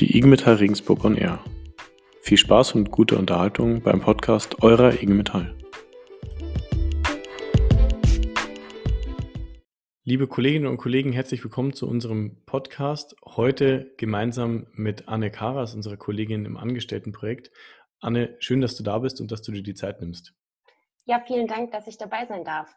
die IG Metall Regensburg on Air. Viel Spaß und gute Unterhaltung beim Podcast eurer IG Metall. Liebe Kolleginnen und Kollegen, herzlich willkommen zu unserem Podcast. Heute gemeinsam mit Anne Karas, unserer Kollegin im Angestelltenprojekt. Anne, schön, dass du da bist und dass du dir die Zeit nimmst. Ja, vielen Dank, dass ich dabei sein darf.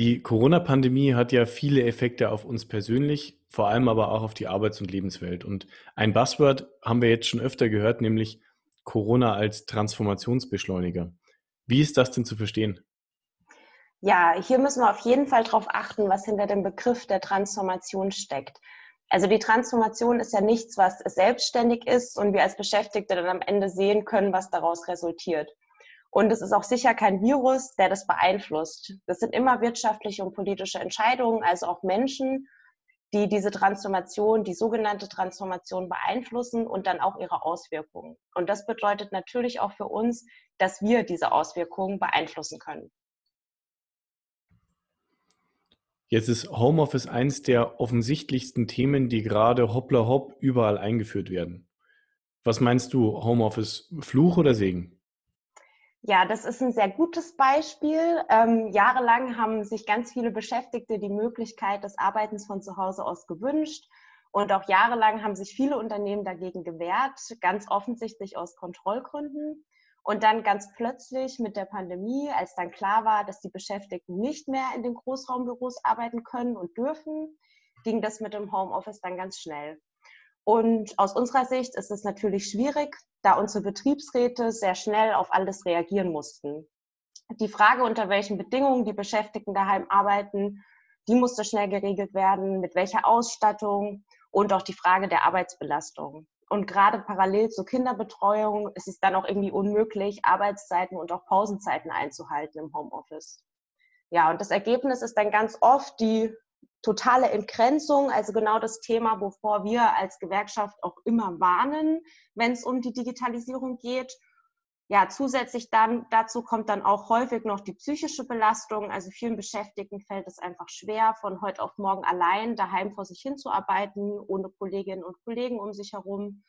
Die Corona-Pandemie hat ja viele Effekte auf uns persönlich, vor allem aber auch auf die Arbeits- und Lebenswelt. Und ein Buzzword haben wir jetzt schon öfter gehört, nämlich Corona als Transformationsbeschleuniger. Wie ist das denn zu verstehen? Ja, hier müssen wir auf jeden Fall darauf achten, was hinter dem Begriff der Transformation steckt. Also die Transformation ist ja nichts, was selbstständig ist und wir als Beschäftigte dann am Ende sehen können, was daraus resultiert. Und es ist auch sicher kein Virus, der das beeinflusst. Das sind immer wirtschaftliche und politische Entscheidungen, also auch Menschen, die diese Transformation, die sogenannte Transformation beeinflussen und dann auch ihre Auswirkungen. Und das bedeutet natürlich auch für uns, dass wir diese Auswirkungen beeinflussen können. Jetzt ist Homeoffice eines der offensichtlichsten Themen, die gerade hoppla hopp überall eingeführt werden. Was meinst du, Homeoffice Fluch oder Segen? Ja, das ist ein sehr gutes Beispiel. Ähm, jahrelang haben sich ganz viele Beschäftigte die Möglichkeit des Arbeitens von zu Hause aus gewünscht. Und auch jahrelang haben sich viele Unternehmen dagegen gewehrt, ganz offensichtlich aus Kontrollgründen. Und dann ganz plötzlich mit der Pandemie, als dann klar war, dass die Beschäftigten nicht mehr in den Großraumbüros arbeiten können und dürfen, ging das mit dem Homeoffice dann ganz schnell. Und aus unserer Sicht ist es natürlich schwierig, da unsere Betriebsräte sehr schnell auf alles reagieren mussten. Die Frage, unter welchen Bedingungen die Beschäftigten daheim arbeiten, die musste schnell geregelt werden, mit welcher Ausstattung und auch die Frage der Arbeitsbelastung. Und gerade parallel zur Kinderbetreuung ist es dann auch irgendwie unmöglich, Arbeitszeiten und auch Pausenzeiten einzuhalten im Homeoffice. Ja, und das Ergebnis ist dann ganz oft die totale Entgrenzung, also genau das Thema, wovor wir als Gewerkschaft auch immer warnen, wenn es um die Digitalisierung geht. Ja, zusätzlich dann dazu kommt dann auch häufig noch die psychische Belastung. Also vielen Beschäftigten fällt es einfach schwer, von heute auf morgen allein daheim vor sich hinzuarbeiten, ohne Kolleginnen und Kollegen um sich herum.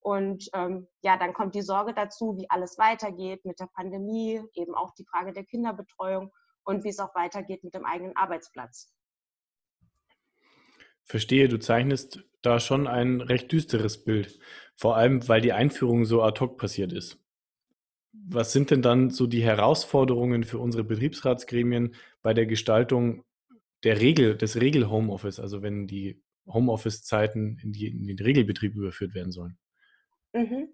Und ähm, ja, dann kommt die Sorge dazu, wie alles weitergeht mit der Pandemie, eben auch die Frage der Kinderbetreuung und wie es auch weitergeht mit dem eigenen Arbeitsplatz. Verstehe, du zeichnest da schon ein recht düsteres Bild, vor allem weil die Einführung so ad hoc passiert ist. Was sind denn dann so die Herausforderungen für unsere Betriebsratsgremien bei der Gestaltung der Regel, des Regel-Homeoffice, also wenn die Homeoffice-Zeiten in, in, den Regelbetrieb überführt werden sollen? Mhm.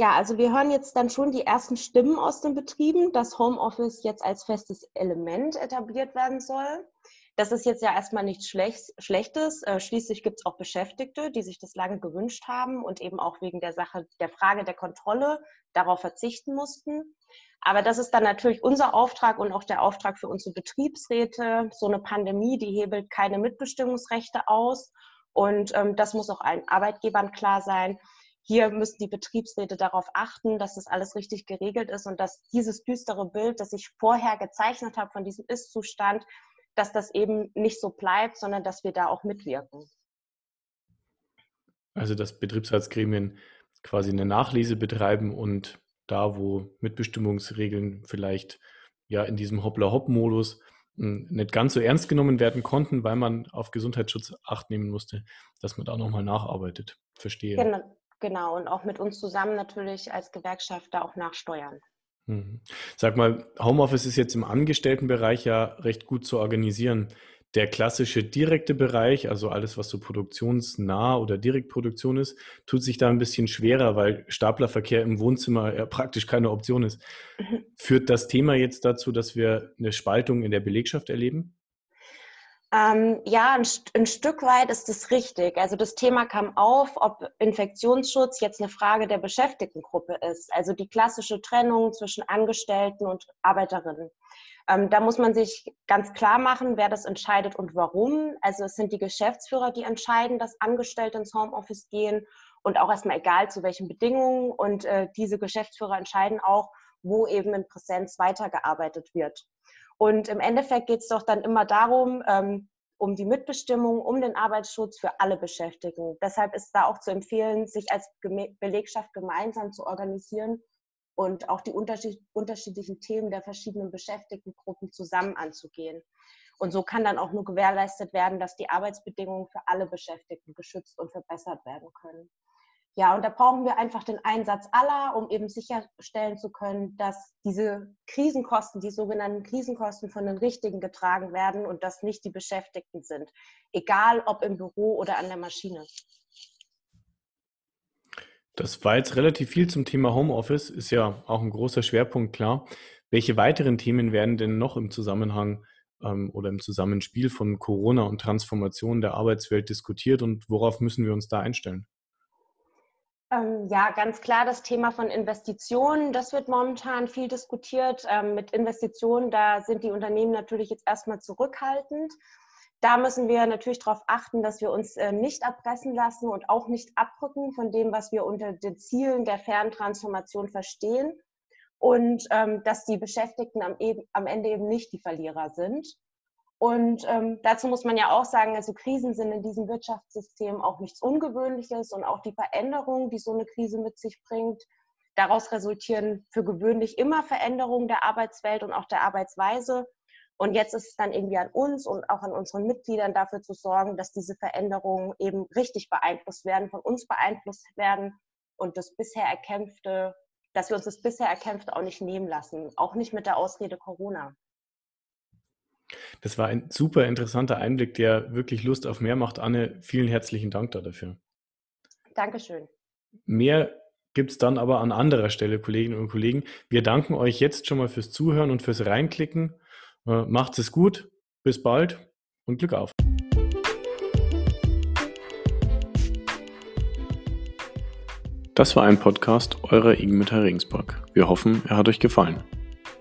Ja, also wir hören jetzt dann schon die ersten Stimmen aus den Betrieben, dass Homeoffice jetzt als festes Element etabliert werden soll. Das ist jetzt ja erstmal nichts Schlechtes. Äh, schließlich gibt es auch Beschäftigte, die sich das lange gewünscht haben und eben auch wegen der Sache, der Frage der Kontrolle darauf verzichten mussten. Aber das ist dann natürlich unser Auftrag und auch der Auftrag für unsere Betriebsräte. So eine Pandemie, die hebelt keine Mitbestimmungsrechte aus. Und ähm, das muss auch allen Arbeitgebern klar sein. Hier müssen die Betriebsräte darauf achten, dass das alles richtig geregelt ist und dass dieses düstere Bild, das ich vorher gezeichnet habe von diesem Ist-Zustand, dass das eben nicht so bleibt, sondern dass wir da auch mitwirken. Also dass Betriebsratsgremien quasi eine Nachlese betreiben und da, wo Mitbestimmungsregeln vielleicht ja in diesem Hoppla-Hopp-Modus hm, nicht ganz so ernst genommen werden konnten, weil man auf Gesundheitsschutz acht nehmen musste, dass man da nochmal nacharbeitet. Verstehe. Genau, genau, und auch mit uns zusammen natürlich als Gewerkschaft da auch nachsteuern. Mhm. Sag mal, Homeoffice ist jetzt im Angestelltenbereich ja recht gut zu organisieren. Der klassische direkte Bereich, also alles, was so produktionsnah oder Direktproduktion ist, tut sich da ein bisschen schwerer, weil Staplerverkehr im Wohnzimmer ja praktisch keine Option ist. Mhm. Führt das Thema jetzt dazu, dass wir eine Spaltung in der Belegschaft erleben? Ähm, ja, ein, ein, Stück weit ist es richtig. Also das Thema kam auf, ob Infektionsschutz jetzt eine Frage der Beschäftigtengruppe ist. Also die klassische Trennung zwischen Angestellten und Arbeiterinnen. Ähm, da muss man sich ganz klar machen, wer das entscheidet und warum. Also es sind die Geschäftsführer, die entscheiden, dass Angestellte ins Homeoffice gehen und auch erstmal egal zu welchen Bedingungen. Und äh, diese Geschäftsführer entscheiden auch, wo eben in Präsenz weitergearbeitet wird. Und im Endeffekt geht es doch dann immer darum, ähm, um die Mitbestimmung, um den Arbeitsschutz für alle Beschäftigten. Deshalb ist da auch zu empfehlen, sich als Belegschaft gemeinsam zu organisieren und auch die unterschiedlichen Themen der verschiedenen Beschäftigtengruppen zusammen anzugehen. Und so kann dann auch nur gewährleistet werden, dass die Arbeitsbedingungen für alle Beschäftigten geschützt und verbessert werden können. Ja, und da brauchen wir einfach den Einsatz aller, um eben sicherstellen zu können, dass diese Krisenkosten, die sogenannten Krisenkosten von den Richtigen getragen werden und dass nicht die Beschäftigten sind, egal ob im Büro oder an der Maschine. Das war jetzt relativ viel zum Thema Homeoffice, ist ja auch ein großer Schwerpunkt, klar. Welche weiteren Themen werden denn noch im Zusammenhang ähm, oder im Zusammenspiel von Corona und Transformation der Arbeitswelt diskutiert und worauf müssen wir uns da einstellen? Ähm, ja, ganz klar das Thema von Investitionen. Das wird momentan viel diskutiert. Ähm, mit Investitionen, da sind die Unternehmen natürlich jetzt erstmal zurückhaltend. Da müssen wir natürlich darauf achten, dass wir uns äh, nicht erpressen lassen und auch nicht abrücken von dem, was wir unter den Zielen der fairen Transformation verstehen. Und ähm, dass die Beschäftigten am, eben, am Ende eben nicht die Verlierer sind. Und ähm, dazu muss man ja auch sagen, also Krisen sind in diesem Wirtschaftssystem auch nichts Ungewöhnliches und auch die Veränderungen, die so eine Krise mit sich bringt, daraus resultieren für gewöhnlich immer Veränderungen der Arbeitswelt und auch der Arbeitsweise. Und jetzt ist es dann irgendwie an uns und auch an unseren Mitgliedern dafür zu sorgen, dass diese Veränderungen eben richtig beeinflusst werden, von uns beeinflusst werden und das bisher Erkämpfte, dass wir uns das bisher Erkämpfte auch nicht nehmen lassen, auch nicht mit der Ausrede Corona. Das war ein super interessanter Einblick, der wirklich Lust auf mehr macht. Anne, vielen herzlichen Dank dafür. Dankeschön. Mehr gibt es dann aber an anderer Stelle, Kolleginnen und Kollegen. Wir danken euch jetzt schon mal fürs Zuhören und fürs Reinklicken. Äh, macht es gut, bis bald und Glück auf. Das war ein Podcast eurer IG Metall Regensburg. Wir hoffen, er hat euch gefallen.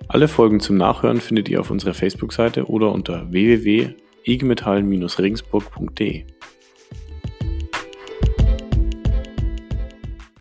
Alle Folgen zum Nachhören findet ihr auf unserer Facebook-Seite oder unter www.igmetall-regensburg.de.